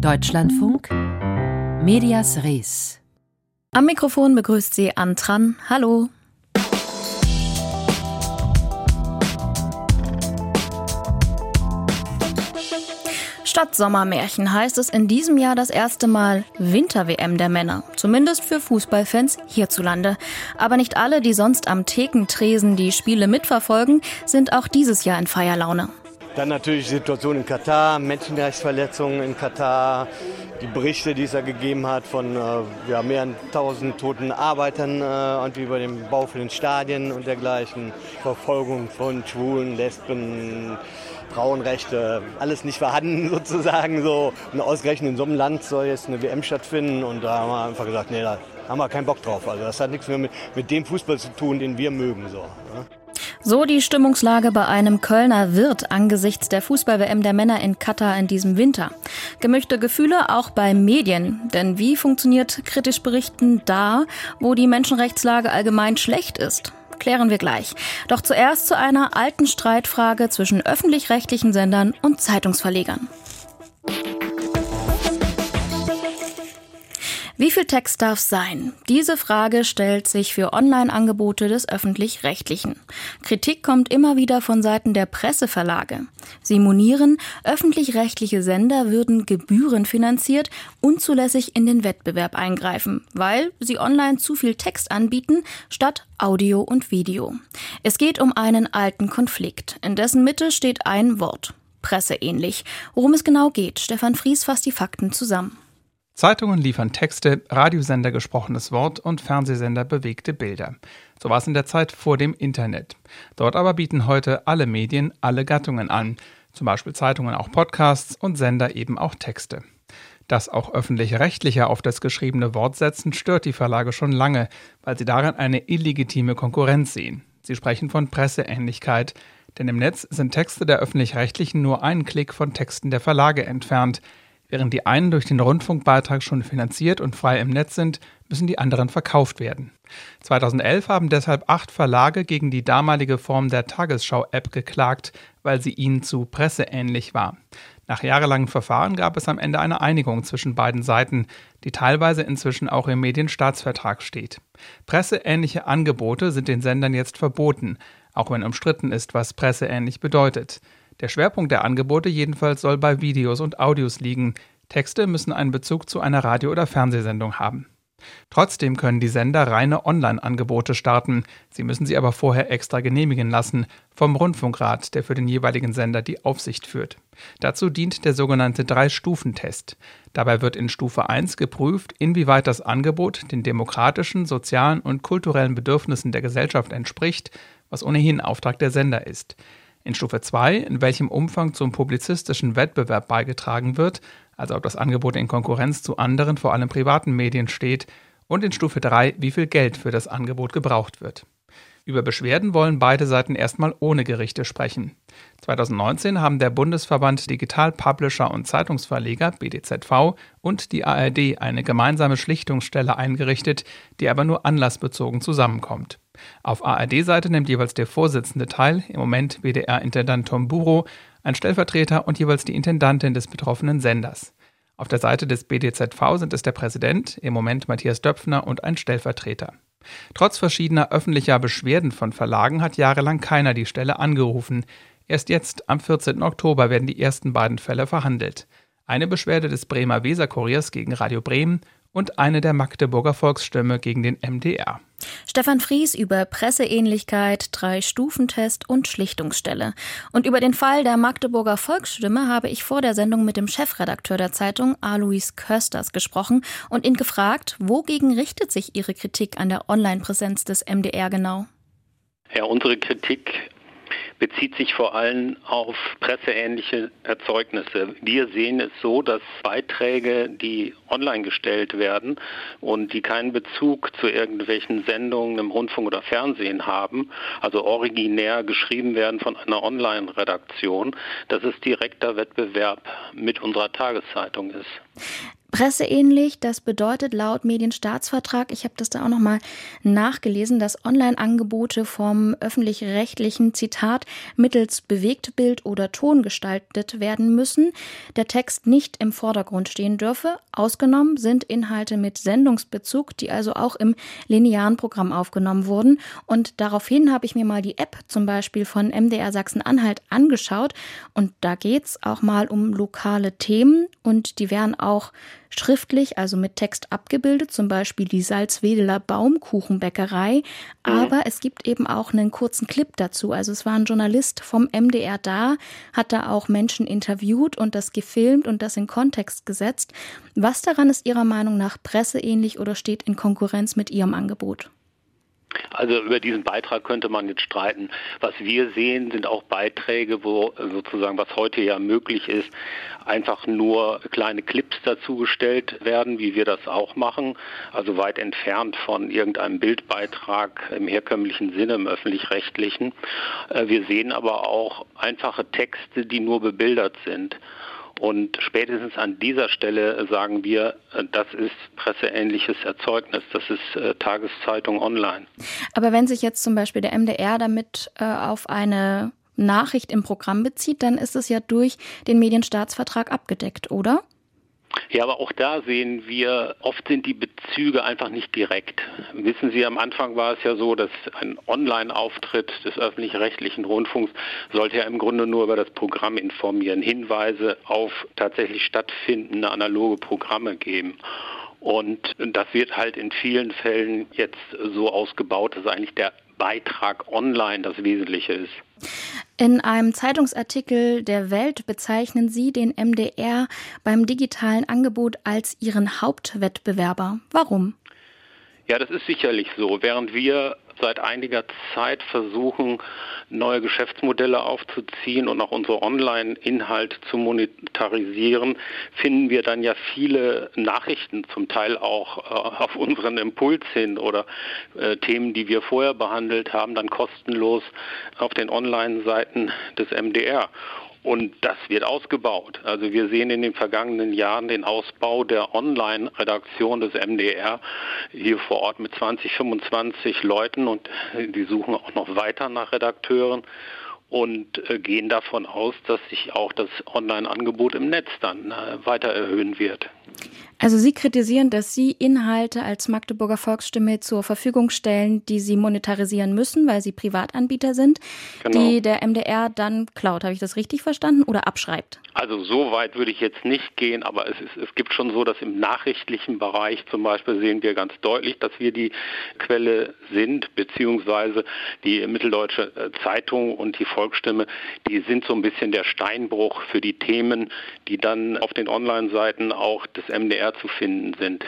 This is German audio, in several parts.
Deutschlandfunk Medias Res. Am Mikrofon begrüßt sie Antran. Hallo. Statt Sommermärchen heißt es in diesem Jahr das erste Mal Winter-WM der Männer. Zumindest für Fußballfans hierzulande. Aber nicht alle, die sonst am Thekentresen die Spiele mitverfolgen, sind auch dieses Jahr in Feierlaune. Dann natürlich die Situation in Katar, Menschenrechtsverletzungen in Katar, die Berichte, die es da gegeben hat von äh, ja, mehr als 1000 toten Arbeitern äh, und über den Bau von den Stadien und dergleichen, Verfolgung von Schwulen, Lesben, Frauenrechte, alles nicht vorhanden sozusagen so. Und ausgerechnet in so einem Land soll jetzt eine WM stattfinden und da haben wir einfach gesagt, nee, da haben wir keinen Bock drauf. Also das hat nichts mehr mit, mit dem Fußball zu tun, den wir mögen. So, ne? So die Stimmungslage bei einem Kölner Wirt angesichts der Fußball-WM der Männer in Katar in diesem Winter. Gemischte Gefühle auch bei Medien. Denn wie funktioniert kritisch Berichten da, wo die Menschenrechtslage allgemein schlecht ist? Klären wir gleich. Doch zuerst zu einer alten Streitfrage zwischen öffentlich-rechtlichen Sendern und Zeitungsverlegern. Wie viel Text darf sein? Diese Frage stellt sich für Online-Angebote des öffentlich-rechtlichen. Kritik kommt immer wieder von Seiten der Presseverlage. Sie monieren, öffentlich-rechtliche Sender würden gebührenfinanziert unzulässig in den Wettbewerb eingreifen, weil sie online zu viel Text anbieten statt Audio und Video. Es geht um einen alten Konflikt, in dessen Mitte steht ein Wort. Presseähnlich. Worum es genau geht, Stefan Fries fasst die Fakten zusammen. Zeitungen liefern Texte, Radiosender gesprochenes Wort und Fernsehsender bewegte Bilder. So war es in der Zeit vor dem Internet. Dort aber bieten heute alle Medien alle Gattungen an, zum Beispiel Zeitungen auch Podcasts und Sender eben auch Texte. Dass auch öffentliche Rechtliche auf das geschriebene Wort setzen, stört die Verlage schon lange, weil sie darin eine illegitime Konkurrenz sehen. Sie sprechen von Presseähnlichkeit, denn im Netz sind Texte der öffentlich-rechtlichen nur einen Klick von Texten der Verlage entfernt. Während die einen durch den Rundfunkbeitrag schon finanziert und frei im Netz sind, müssen die anderen verkauft werden. 2011 haben deshalb acht Verlage gegen die damalige Form der Tagesschau-App geklagt, weil sie ihnen zu presseähnlich war. Nach jahrelangen Verfahren gab es am Ende eine Einigung zwischen beiden Seiten, die teilweise inzwischen auch im Medienstaatsvertrag steht. Presseähnliche Angebote sind den Sendern jetzt verboten, auch wenn umstritten ist, was presseähnlich bedeutet. Der Schwerpunkt der Angebote jedenfalls soll bei Videos und Audios liegen. Texte müssen einen Bezug zu einer Radio- oder Fernsehsendung haben. Trotzdem können die Sender reine Online-Angebote starten. Sie müssen sie aber vorher extra genehmigen lassen vom Rundfunkrat, der für den jeweiligen Sender die Aufsicht führt. Dazu dient der sogenannte Drei-Stufen-Test. Dabei wird in Stufe 1 geprüft, inwieweit das Angebot den demokratischen, sozialen und kulturellen Bedürfnissen der Gesellschaft entspricht, was ohnehin Auftrag der Sender ist. In Stufe 2, in welchem Umfang zum publizistischen Wettbewerb beigetragen wird, also ob das Angebot in Konkurrenz zu anderen, vor allem privaten Medien steht, und in Stufe 3, wie viel Geld für das Angebot gebraucht wird. Über Beschwerden wollen beide Seiten erstmal ohne Gerichte sprechen. 2019 haben der Bundesverband Digital Publisher und Zeitungsverleger BDZV und die ARD eine gemeinsame Schlichtungsstelle eingerichtet, die aber nur anlassbezogen zusammenkommt. Auf ARD-Seite nimmt jeweils der Vorsitzende teil, im Moment WDR-Intendant Tom Buro, ein Stellvertreter und jeweils die Intendantin des betroffenen Senders. Auf der Seite des BDZV sind es der Präsident, im Moment Matthias Döpfner und ein Stellvertreter. Trotz verschiedener öffentlicher Beschwerden von Verlagen hat jahrelang keiner die Stelle angerufen. Erst jetzt, am 14. Oktober, werden die ersten beiden Fälle verhandelt. Eine Beschwerde des Bremer Weserkuriers gegen Radio Bremen und eine der Magdeburger Volksstimme gegen den MDR. Stefan Fries über Presseähnlichkeit, Drei-Stufentest und Schlichtungsstelle. Und über den Fall der Magdeburger Volksstimme habe ich vor der Sendung mit dem Chefredakteur der Zeitung, Alois Kösters, gesprochen und ihn gefragt, wogegen richtet sich Ihre Kritik an der Online-Präsenz des MDR genau? Ja, unsere Kritik bezieht sich vor allem auf presseähnliche Erzeugnisse. Wir sehen es so, dass Beiträge, die online gestellt werden und die keinen Bezug zu irgendwelchen Sendungen im Rundfunk oder Fernsehen haben, also originär geschrieben werden von einer Online-Redaktion, dass es direkter Wettbewerb mit unserer Tageszeitung ist. Presseähnlich, das bedeutet laut Medienstaatsvertrag, ich habe das da auch nochmal nachgelesen, dass Online-Angebote vom öffentlich-rechtlichen Zitat mittels Bewegtbild oder Ton gestaltet werden müssen, der Text nicht im Vordergrund stehen dürfe. Ausgenommen sind Inhalte mit Sendungsbezug, die also auch im linearen Programm aufgenommen wurden. Und daraufhin habe ich mir mal die App zum Beispiel von MDR Sachsen-Anhalt angeschaut. Und da geht's auch mal um lokale Themen und die werden auch schriftlich, also mit Text abgebildet, zum Beispiel die Salzwedeler Baumkuchenbäckerei. Mhm. Aber es gibt eben auch einen kurzen Clip dazu. Also es war ein Journalist vom MDR da, hat da auch Menschen interviewt und das gefilmt und das in Kontext gesetzt. Was daran ist Ihrer Meinung nach presseähnlich oder steht in Konkurrenz mit Ihrem Angebot? Also über diesen Beitrag könnte man jetzt streiten. Was wir sehen, sind auch Beiträge, wo sozusagen, was heute ja möglich ist, einfach nur kleine Clips dazugestellt werden, wie wir das auch machen. Also weit entfernt von irgendeinem Bildbeitrag im herkömmlichen Sinne, im öffentlich-rechtlichen. Äh, wir sehen aber auch einfache Texte, die nur bebildert sind. Und spätestens an dieser Stelle sagen wir, äh, das ist presseähnliches Erzeugnis, das ist äh, Tageszeitung online. Aber wenn sich jetzt zum Beispiel der MDR damit äh, auf eine Nachricht im Programm bezieht, dann ist es ja durch den Medienstaatsvertrag abgedeckt, oder? Ja, aber auch da sehen wir, oft sind die Bezüge einfach nicht direkt. Wissen Sie, am Anfang war es ja so, dass ein Online-Auftritt des öffentlich-rechtlichen Rundfunks sollte ja im Grunde nur über das Programm informieren, Hinweise auf tatsächlich stattfindende analoge Programme geben. Und das wird halt in vielen Fällen jetzt so ausgebaut, dass eigentlich der Beitrag online das Wesentliche ist. In einem Zeitungsartikel der Welt bezeichnen Sie den MDR beim digitalen Angebot als Ihren Hauptwettbewerber. Warum? Ja, das ist sicherlich so. Während wir seit einiger Zeit versuchen, neue Geschäftsmodelle aufzuziehen und auch unsere Online-Inhalte zu monetarisieren, finden wir dann ja viele Nachrichten, zum Teil auch äh, auf unseren Impuls hin oder äh, Themen, die wir vorher behandelt haben, dann kostenlos auf den Online-Seiten des MDR. Und das wird ausgebaut. Also wir sehen in den vergangenen Jahren den Ausbau der Online-Redaktion des MDR hier vor Ort mit 20, 25 Leuten und die suchen auch noch weiter nach Redakteuren und äh, gehen davon aus, dass sich auch das Online-Angebot im Netz dann äh, weiter erhöhen wird. Also Sie kritisieren, dass Sie Inhalte als Magdeburger Volksstimme zur Verfügung stellen, die Sie monetarisieren müssen, weil Sie Privatanbieter sind, genau. die der MDR dann klaut. Habe ich das richtig verstanden oder abschreibt? Also so weit würde ich jetzt nicht gehen, aber es, ist, es gibt schon so, dass im nachrichtlichen Bereich zum Beispiel sehen wir ganz deutlich, dass wir die Quelle sind, beziehungsweise die Mitteldeutsche äh, Zeitung und die Volksstimme, die sind so ein bisschen der Steinbruch für die Themen, die dann auf den Online-Seiten auch des MDR zu finden sind.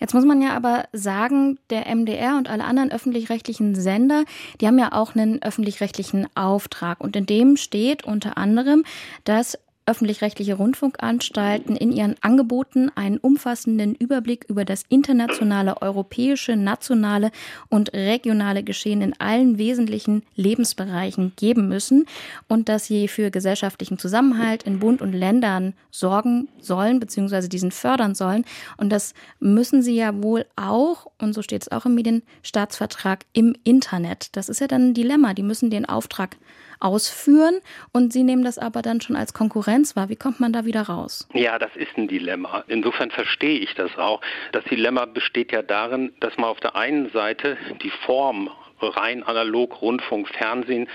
Jetzt muss man ja aber sagen, der MDR und alle anderen öffentlich-rechtlichen Sender, die haben ja auch einen öffentlich-rechtlichen Auftrag. Und in dem steht unter anderem, dass öffentlich-rechtliche Rundfunkanstalten in ihren Angeboten einen umfassenden Überblick über das internationale, europäische, nationale und regionale Geschehen in allen wesentlichen Lebensbereichen geben müssen und dass sie für gesellschaftlichen Zusammenhalt in Bund und Ländern sorgen sollen bzw. diesen fördern sollen. Und das müssen sie ja wohl auch, und so steht es auch im Medienstaatsvertrag, im Internet. Das ist ja dann ein Dilemma. Die müssen den Auftrag ausführen und Sie nehmen das aber dann schon als Konkurrenz wahr. Wie kommt man da wieder raus? Ja, das ist ein Dilemma. Insofern verstehe ich das auch. Das Dilemma besteht ja darin, dass man auf der einen Seite die Form rein analog, Rundfunk, Fernsehen,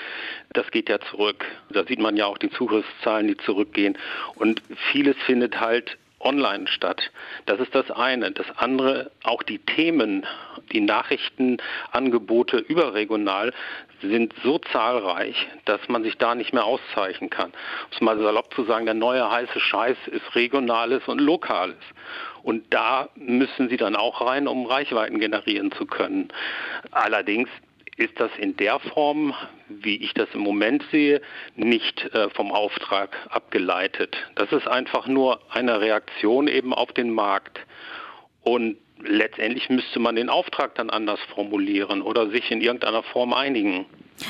das geht ja zurück. Da sieht man ja auch die Zugriffszahlen, die zurückgehen. Und vieles findet halt online statt. Das ist das eine. Das andere, auch die Themen, die Nachrichtenangebote überregional sind so zahlreich, dass man sich da nicht mehr auszeichnen kann. Um es mal salopp zu sagen, der neue heiße Scheiß ist regionales und lokales. Und da müssen sie dann auch rein, um Reichweiten generieren zu können. Allerdings ist das in der Form, wie ich das im Moment sehe, nicht äh, vom Auftrag abgeleitet. Das ist einfach nur eine Reaktion eben auf den Markt. Und letztendlich müsste man den Auftrag dann anders formulieren oder sich in irgendeiner Form einigen.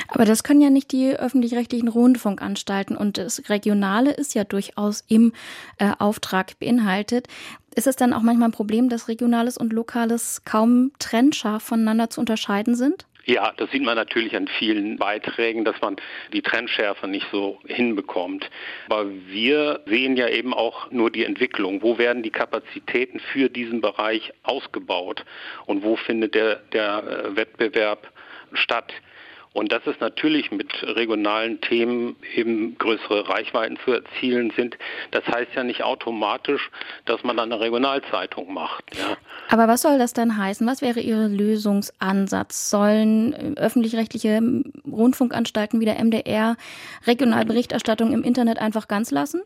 Aber das können ja nicht die öffentlich-rechtlichen Rundfunkanstalten und das Regionale ist ja durchaus im äh, Auftrag beinhaltet. Ist es dann auch manchmal ein Problem, dass Regionales und Lokales kaum trennscharf voneinander zu unterscheiden sind? Ja, das sieht man natürlich an vielen Beiträgen, dass man die Trennschärfe nicht so hinbekommt. Aber wir sehen ja eben auch nur die Entwicklung. Wo werden die Kapazitäten für diesen Bereich ausgebaut und wo findet der, der äh, Wettbewerb statt? Und dass es natürlich mit regionalen Themen eben größere Reichweiten zu erzielen sind, das heißt ja nicht automatisch, dass man dann eine Regionalzeitung macht. Ja. Aber was soll das dann heißen? Was wäre Ihr Lösungsansatz? Sollen öffentlich-rechtliche Rundfunkanstalten wie der MDR Regionalberichterstattung im Internet einfach ganz lassen?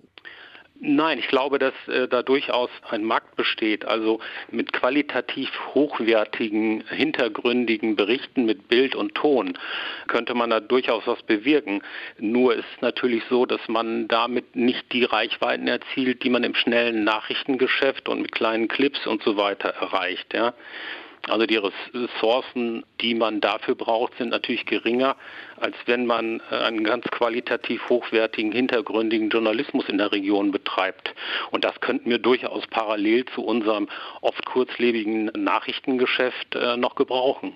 Nein, ich glaube, dass äh, da durchaus ein Markt besteht. Also mit qualitativ hochwertigen, hintergründigen Berichten mit Bild und Ton könnte man da durchaus was bewirken. Nur ist es natürlich so, dass man damit nicht die Reichweiten erzielt, die man im schnellen Nachrichtengeschäft und mit kleinen Clips und so weiter erreicht. Ja. Also die Ressourcen, die man dafür braucht, sind natürlich geringer, als wenn man äh, einen ganz qualitativ hochwertigen, hintergründigen Journalismus in der Region betreibt. Und das könnten wir durchaus parallel zu unserem oft kurzlebigen Nachrichtengeschäft äh, noch gebrauchen.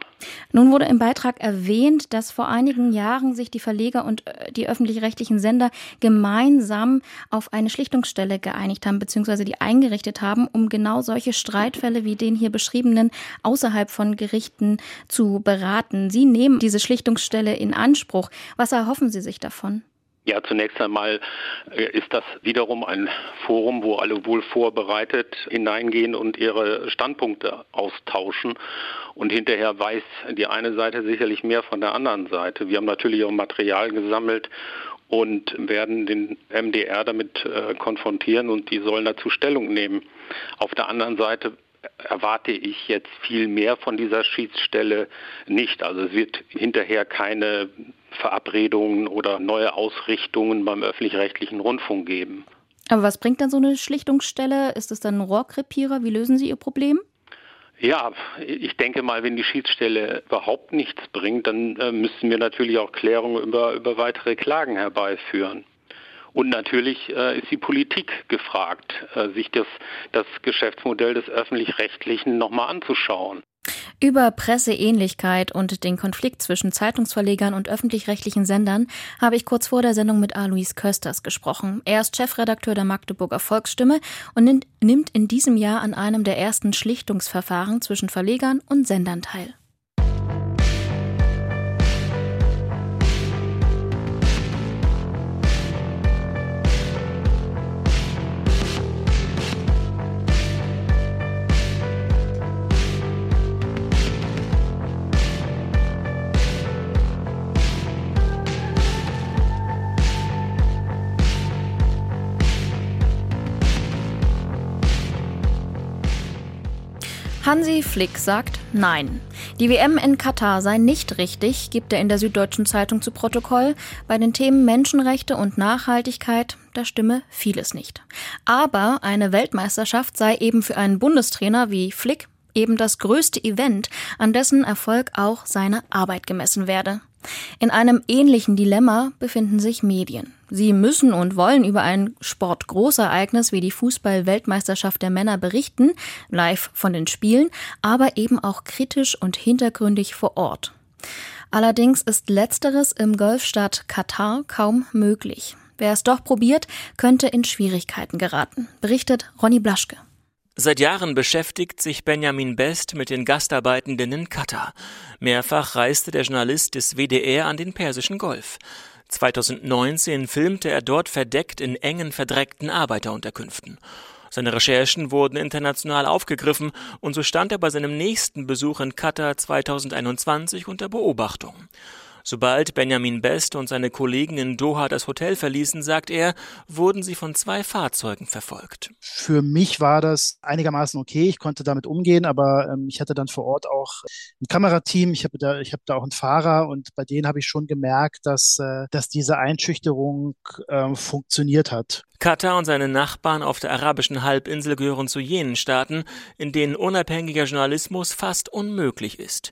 Nun wurde im Beitrag erwähnt, dass vor einigen Jahren sich die Verleger und äh, die öffentlich-rechtlichen Sender gemeinsam auf eine Schlichtungsstelle geeinigt haben, beziehungsweise die eingerichtet haben, um genau solche Streitfälle wie den hier beschriebenen außerhalb von Gerichten zu beraten. Sie nehmen diese Schlichtungsstelle in Anspruch. Was erhoffen Sie sich davon? Ja, zunächst einmal äh, ist das wiederum ein Forum, wo alle wohl vorbereitet hineingehen und ihre Standpunkte austauschen. Und hinterher weiß die eine Seite sicherlich mehr von der anderen Seite. Wir haben natürlich auch Material gesammelt und werden den MDR damit äh, konfrontieren und die sollen dazu Stellung nehmen. Auf der anderen Seite erwarte ich jetzt viel mehr von dieser Schiedsstelle nicht. Also es wird hinterher keine Verabredungen oder neue Ausrichtungen beim öffentlich-rechtlichen Rundfunk geben. Aber was bringt dann so eine Schlichtungsstelle? Ist es dann ein Rohrkrepierer? Wie lösen Sie Ihr Problem? Ja, ich denke mal, wenn die Schiedsstelle überhaupt nichts bringt, dann äh, müssen wir natürlich auch Klärungen über, über weitere Klagen herbeiführen. Und natürlich äh, ist die Politik gefragt, äh, sich das, das Geschäftsmodell des öffentlich-rechtlichen nochmal anzuschauen. Über Presseähnlichkeit und den Konflikt zwischen Zeitungsverlegern und öffentlich-rechtlichen Sendern habe ich kurz vor der Sendung mit Alois Kösters gesprochen. Er ist Chefredakteur der Magdeburger Volksstimme und nimmt in diesem Jahr an einem der ersten Schlichtungsverfahren zwischen Verlegern und Sendern teil. Hansi Flick sagt Nein. Die WM in Katar sei nicht richtig, gibt er in der Süddeutschen Zeitung zu Protokoll. Bei den Themen Menschenrechte und Nachhaltigkeit, da stimme vieles nicht. Aber eine Weltmeisterschaft sei eben für einen Bundestrainer wie Flick eben das größte Event, an dessen Erfolg auch seine Arbeit gemessen werde. In einem ähnlichen Dilemma befinden sich Medien. Sie müssen und wollen über ein Sportgroßereignis wie die Fußball-Weltmeisterschaft der Männer berichten, live von den Spielen, aber eben auch kritisch und hintergründig vor Ort. Allerdings ist letzteres im Golfstaat Katar kaum möglich. Wer es doch probiert, könnte in Schwierigkeiten geraten, berichtet Ronny Blaschke. Seit Jahren beschäftigt sich Benjamin Best mit den Gastarbeitenden in Katar. Mehrfach reiste der Journalist des WDR an den Persischen Golf. 2019 filmte er dort verdeckt in engen, verdreckten Arbeiterunterkünften. Seine Recherchen wurden international aufgegriffen und so stand er bei seinem nächsten Besuch in Katar 2021 unter Beobachtung. Sobald Benjamin Best und seine Kollegen in Doha das Hotel verließen, sagt er, wurden sie von zwei Fahrzeugen verfolgt. Für mich war das einigermaßen okay. Ich konnte damit umgehen, aber ähm, ich hatte dann vor Ort auch ein Kamerateam. Ich habe da, ich habe da auch einen Fahrer und bei denen habe ich schon gemerkt, dass, äh, dass diese Einschüchterung äh, funktioniert hat. Katar und seine Nachbarn auf der arabischen Halbinsel gehören zu jenen Staaten, in denen unabhängiger Journalismus fast unmöglich ist.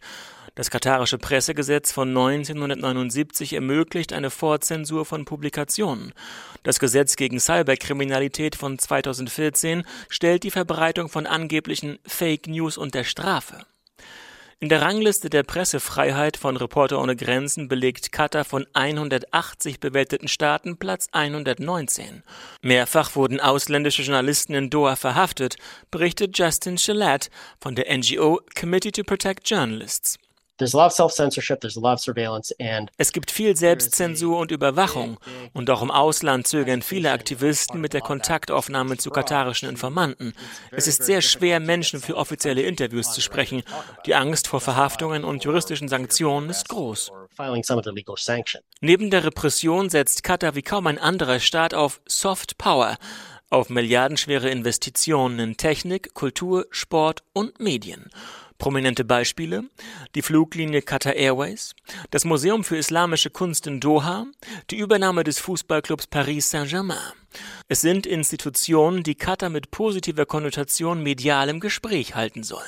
Das katarische Pressegesetz von 1979 ermöglicht eine Vorzensur von Publikationen. Das Gesetz gegen Cyberkriminalität von 2014 stellt die Verbreitung von angeblichen Fake News unter Strafe. In der Rangliste der Pressefreiheit von Reporter ohne Grenzen belegt Katar von 180 bewerteten Staaten Platz 119. Mehrfach wurden ausländische Journalisten in Doha verhaftet, berichtet Justin Shalat von der NGO Committee to Protect Journalists. Es gibt viel Selbstzensur und Überwachung und auch im Ausland zögern viele Aktivisten mit der Kontaktaufnahme zu katarischen Informanten. Es ist sehr schwer, Menschen für offizielle Interviews zu sprechen. Die Angst vor Verhaftungen und juristischen Sanktionen ist groß. Neben der Repression setzt Katar wie kaum ein anderer Staat auf Soft Power, auf milliardenschwere Investitionen in Technik, Kultur, Sport und Medien. Prominente Beispiele die Fluglinie Qatar Airways, das Museum für Islamische Kunst in Doha, die Übernahme des Fußballclubs Paris Saint-Germain. Es sind Institutionen, die Katar mit positiver Konnotation medial im Gespräch halten sollen.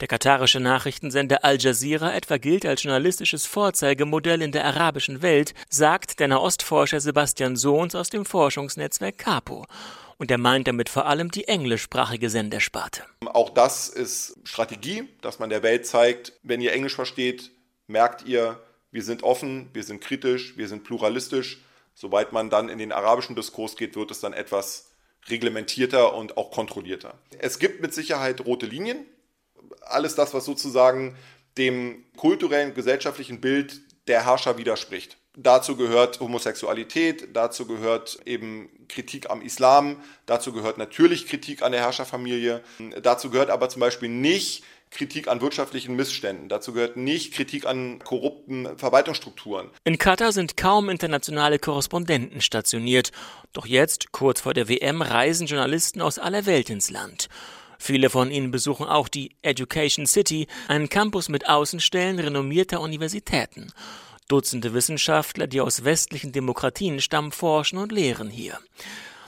Der katarische Nachrichtensender Al Jazeera etwa gilt als journalistisches Vorzeigemodell in der arabischen Welt, sagt der Nahostforscher Sebastian Sohns aus dem Forschungsnetzwerk Capo und er meint damit vor allem die englischsprachige Sendersparte. Auch das ist Strategie, dass man der Welt zeigt, wenn ihr Englisch versteht, merkt ihr, wir sind offen, wir sind kritisch, wir sind pluralistisch. Sobald man dann in den arabischen Diskurs geht, wird es dann etwas reglementierter und auch kontrollierter. Es gibt mit Sicherheit rote Linien. Alles das, was sozusagen dem kulturellen, gesellschaftlichen Bild der Herrscher widerspricht. Dazu gehört Homosexualität, dazu gehört eben Kritik am Islam, dazu gehört natürlich Kritik an der Herrscherfamilie, dazu gehört aber zum Beispiel nicht Kritik an wirtschaftlichen Missständen. Dazu gehört nicht Kritik an korrupten Verwaltungsstrukturen. In Katar sind kaum internationale Korrespondenten stationiert. Doch jetzt, kurz vor der WM, reisen Journalisten aus aller Welt ins Land. Viele von ihnen besuchen auch die Education City, einen Campus mit Außenstellen renommierter Universitäten. Dutzende Wissenschaftler, die aus westlichen Demokratien stammen, forschen und lehren hier.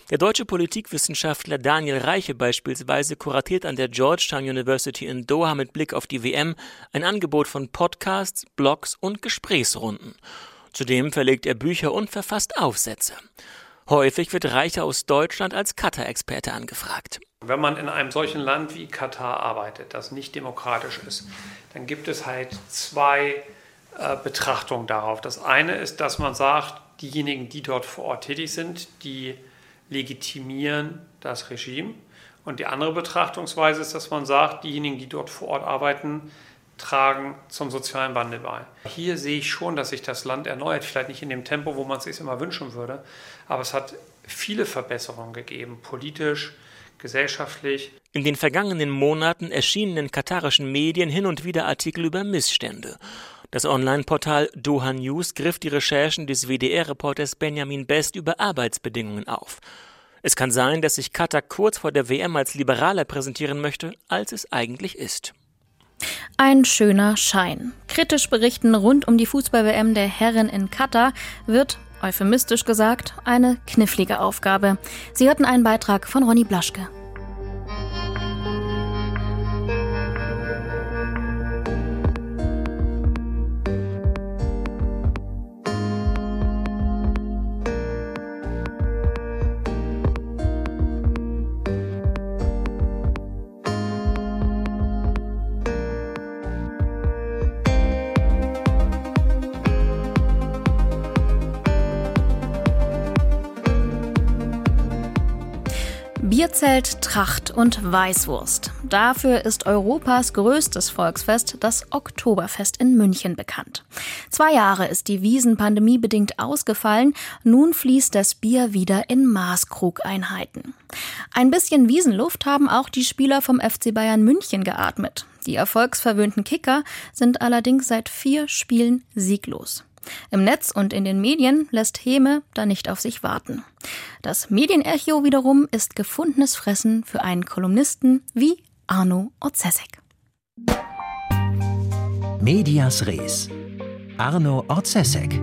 Der deutsche Politikwissenschaftler Daniel Reiche beispielsweise kuratiert an der Georgetown University in Doha mit Blick auf die WM ein Angebot von Podcasts, Blogs und Gesprächsrunden. Zudem verlegt er Bücher und verfasst Aufsätze. Häufig wird Reiche aus Deutschland als Katar-Experte angefragt. Wenn man in einem solchen Land wie Katar arbeitet, das nicht demokratisch ist, dann gibt es halt zwei äh, Betrachtung darauf. Das eine ist, dass man sagt, diejenigen, die dort vor Ort tätig sind, die legitimieren das Regime. Und die andere Betrachtungsweise ist, dass man sagt, diejenigen, die dort vor Ort arbeiten, tragen zum sozialen Wandel bei. Hier sehe ich schon, dass sich das Land erneuert, vielleicht nicht in dem Tempo, wo man es sich immer wünschen würde, aber es hat viele Verbesserungen gegeben, politisch, gesellschaftlich. In den vergangenen Monaten erschienen in katarischen Medien hin und wieder Artikel über Missstände. Das Online-Portal Doha News griff die Recherchen des WDR-Reporters Benjamin Best über Arbeitsbedingungen auf. Es kann sein, dass sich Katar kurz vor der WM als liberaler präsentieren möchte, als es eigentlich ist. Ein schöner Schein. Kritisch berichten rund um die Fußball-WM der Herren in Katar wird, euphemistisch gesagt, eine knifflige Aufgabe. Sie hörten einen Beitrag von Ronny Blaschke. Bierzelt, Tracht und Weißwurst. Dafür ist Europas größtes Volksfest, das Oktoberfest in München, bekannt. Zwei Jahre ist die Wiesen pandemiebedingt ausgefallen. Nun fließt das Bier wieder in Maßkrugeinheiten. Ein bisschen Wiesenluft haben auch die Spieler vom FC Bayern München geatmet. Die erfolgsverwöhnten Kicker sind allerdings seit vier Spielen sieglos. Im Netz und in den Medien lässt Häme da nicht auf sich warten. Das Medienecho wiederum ist gefundenes Fressen für einen Kolumnisten wie Arno Orzesek. Medias Res. Arno Orzesek.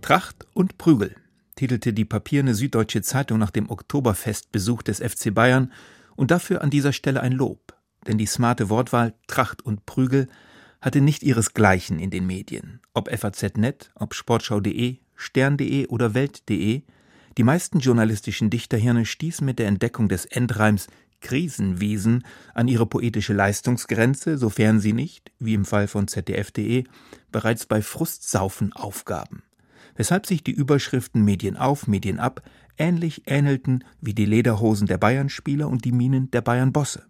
Tracht und Prügel titelte die papierne Süddeutsche Zeitung nach dem Oktoberfestbesuch des FC Bayern und dafür an dieser Stelle ein Lob. Denn die smarte Wortwahl Tracht und Prügel hatte nicht ihresgleichen in den Medien. Ob FAZ.net, ob Sportschau.de, Stern.de oder Welt.de, die meisten journalistischen Dichterhirne stießen mit der Entdeckung des Endreims Krisenwesen an ihre poetische Leistungsgrenze, sofern sie nicht, wie im Fall von ZDF.de, bereits bei Frustsaufen aufgaben. Weshalb sich die Überschriften Medien auf, Medien ab ähnlich ähnelten wie die Lederhosen der Bayern-Spieler und die Minen der Bayern-Bosse.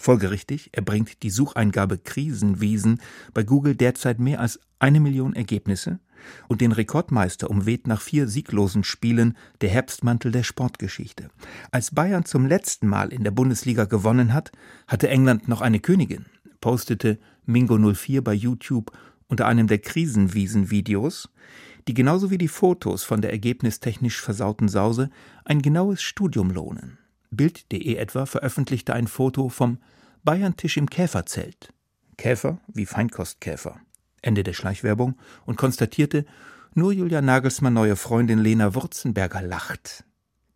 Folgerichtig erbringt die Sucheingabe Krisenwesen bei Google derzeit mehr als eine Million Ergebnisse und den Rekordmeister umweht nach vier sieglosen Spielen der Herbstmantel der Sportgeschichte. Als Bayern zum letzten Mal in der Bundesliga gewonnen hat, hatte England noch eine Königin, postete Mingo04 bei YouTube unter einem der Krisenwiesen-Videos, die genauso wie die Fotos von der ergebnistechnisch versauten Sause ein genaues Studium lohnen. Bild.de etwa veröffentlichte ein Foto vom Bayern-Tisch im Käferzelt. Käfer wie Feinkostkäfer. Ende der Schleichwerbung und konstatierte, nur Julia Nagelsmann neue Freundin Lena Wurzenberger lacht.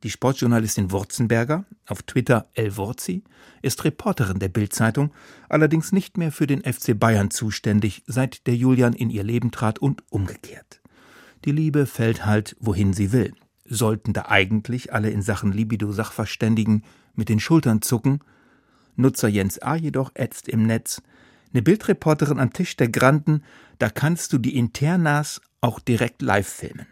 Die Sportjournalistin Wurzenberger, auf Twitter El Wurzi, ist Reporterin der Bildzeitung, allerdings nicht mehr für den FC Bayern zuständig, seit der Julian in ihr Leben trat und umgekehrt. Die Liebe fällt halt, wohin sie will. Sollten da eigentlich alle in Sachen Libido-Sachverständigen mit den Schultern zucken? Nutzer Jens A. jedoch ätzt im Netz, eine Bildreporterin am Tisch der Granden, da kannst du die Internas auch direkt live filmen.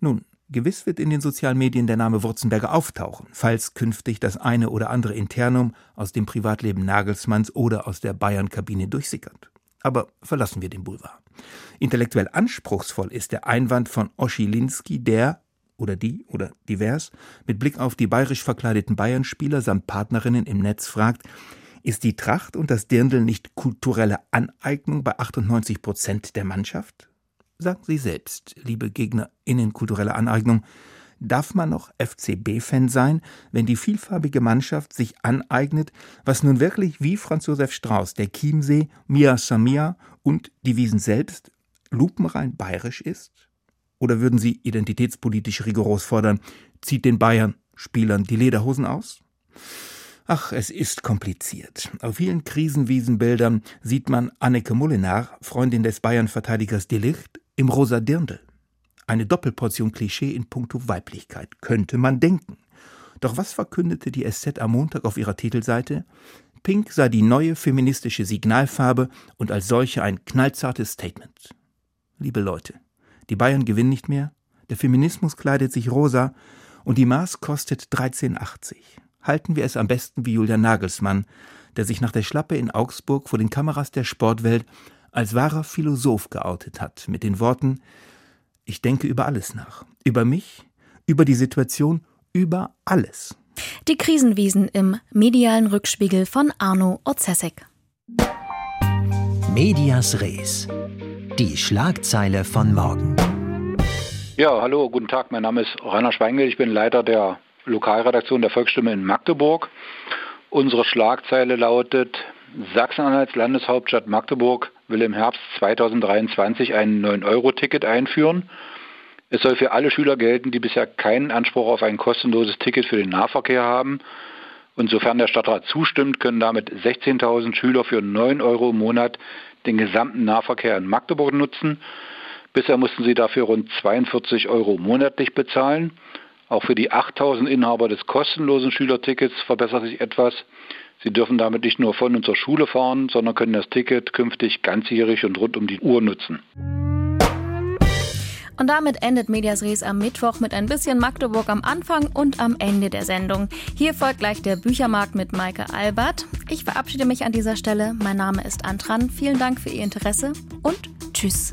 Nun, gewiss wird in den sozialen Medien der Name Wurzenberger auftauchen, falls künftig das eine oder andere Internum aus dem Privatleben Nagelsmanns oder aus der Bayern-Kabine durchsickert. Aber verlassen wir den Boulevard. Intellektuell anspruchsvoll ist der Einwand von Oschilinski, der oder die oder divers mit Blick auf die bayerisch verkleideten Bayern-Spieler samt Partnerinnen im Netz fragt, ist die Tracht und das Dirndl nicht kulturelle Aneignung bei 98 Prozent der Mannschaft? Sagen Sie selbst, liebe GegnerInnen kulturelle Aneignung, darf man noch FCB-Fan sein, wenn die vielfarbige Mannschaft sich aneignet, was nun wirklich wie Franz Josef Strauß, der Chiemsee, Mia Samia und die Wiesen selbst lupenrein bayerisch ist? Oder würden Sie identitätspolitisch rigoros fordern, zieht den Bayern Spielern die Lederhosen aus? Ach, es ist kompliziert. Auf vielen Krisenwiesenbildern sieht man Anneke Molinar, Freundin des Bayern-Verteidigers Delicht, im rosa Dirndl. Eine Doppelportion Klischee in puncto Weiblichkeit, könnte man denken. Doch was verkündete die SZ am Montag auf ihrer Titelseite? Pink sei die neue feministische Signalfarbe und als solche ein knallzartes Statement. Liebe Leute, die Bayern gewinnen nicht mehr, der Feminismus kleidet sich rosa und die Maß kostet 13,80 halten wir es am besten wie Julian Nagelsmann, der sich nach der Schlappe in Augsburg vor den Kameras der Sportwelt als wahrer Philosoph geoutet hat, mit den Worten Ich denke über alles nach. Über mich, über die Situation, über alles. Die Krisenwiesen im medialen Rückspiegel von Arno Ozesek. Medias Res. Die Schlagzeile von morgen. Ja, hallo, guten Tag. Mein Name ist Rainer Schweingel. Ich bin Leiter der Lokalredaktion der Volksstimme in Magdeburg. Unsere Schlagzeile lautet, Sachsen-Anhalts Landeshauptstadt Magdeburg will im Herbst 2023 ein 9-Euro-Ticket einführen. Es soll für alle Schüler gelten, die bisher keinen Anspruch auf ein kostenloses Ticket für den Nahverkehr haben. Und sofern der Stadtrat zustimmt, können damit 16.000 Schüler für 9 Euro im Monat den gesamten Nahverkehr in Magdeburg nutzen. Bisher mussten sie dafür rund 42 Euro monatlich bezahlen. Auch für die 8000 Inhaber des kostenlosen Schülertickets verbessert sich etwas. Sie dürfen damit nicht nur von und zur Schule fahren, sondern können das Ticket künftig ganzjährig und rund um die Uhr nutzen. Und damit endet Medias Res am Mittwoch mit ein bisschen Magdeburg am Anfang und am Ende der Sendung. Hier folgt gleich der Büchermarkt mit Maike Albert. Ich verabschiede mich an dieser Stelle. Mein Name ist Antran. Vielen Dank für Ihr Interesse und tschüss.